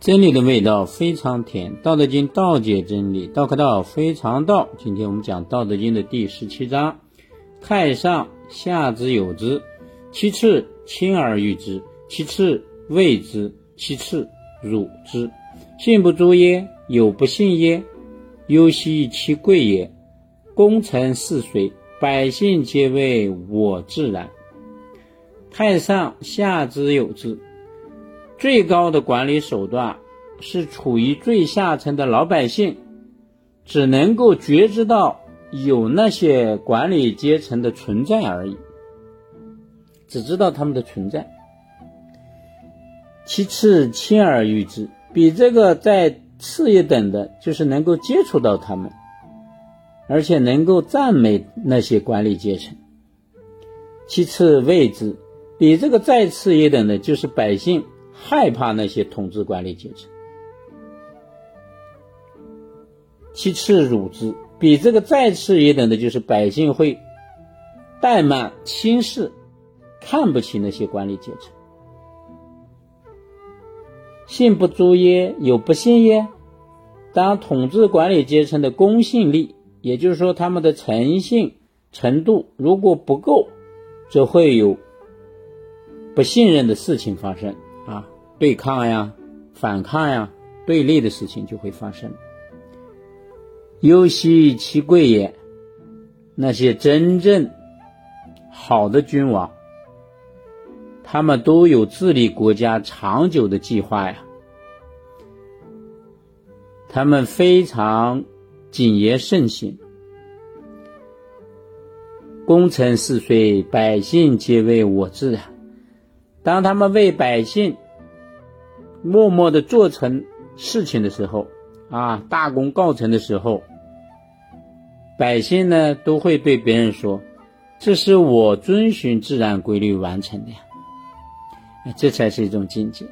真理的味道非常甜，《道德经》道解真理，道可道非常道。今天我们讲《道德经》的第十七章：太上下之有之，其次亲而誉之，其次畏之，其次辱之。信不足耶？有不信耶？忧兮其贵也。功成事遂，百姓皆谓我自然。太上下之有之。最高的管理手段是处于最下层的老百姓，只能够觉知到有那些管理阶层的存在而已，只知道他们的存在。其次，亲而誉之，比这个再次一等的，就是能够接触到他们，而且能够赞美那些管理阶层。其次，畏之，比这个再次一等的，就是百姓。害怕那些统治管理阶层，其次辱之，比这个再次一等的，就是百姓会怠慢轻视，看不起那些管理阶层。信不足耶？有不信耶？当统治管理阶层的公信力，也就是说他们的诚信程度如果不够，就会有不信任的事情发生。对抗呀，反抗呀，对立的事情就会发生。忧兮其贵也。那些真正好的君王，他们都有治理国家长久的计划呀。他们非常谨言慎行，功成事遂，百姓皆为我治啊。当他们为百姓默默的做成事情的时候，啊，大功告成的时候，百姓呢都会对别人说：“这是我遵循自然规律完成的呀。”这才是一种境界。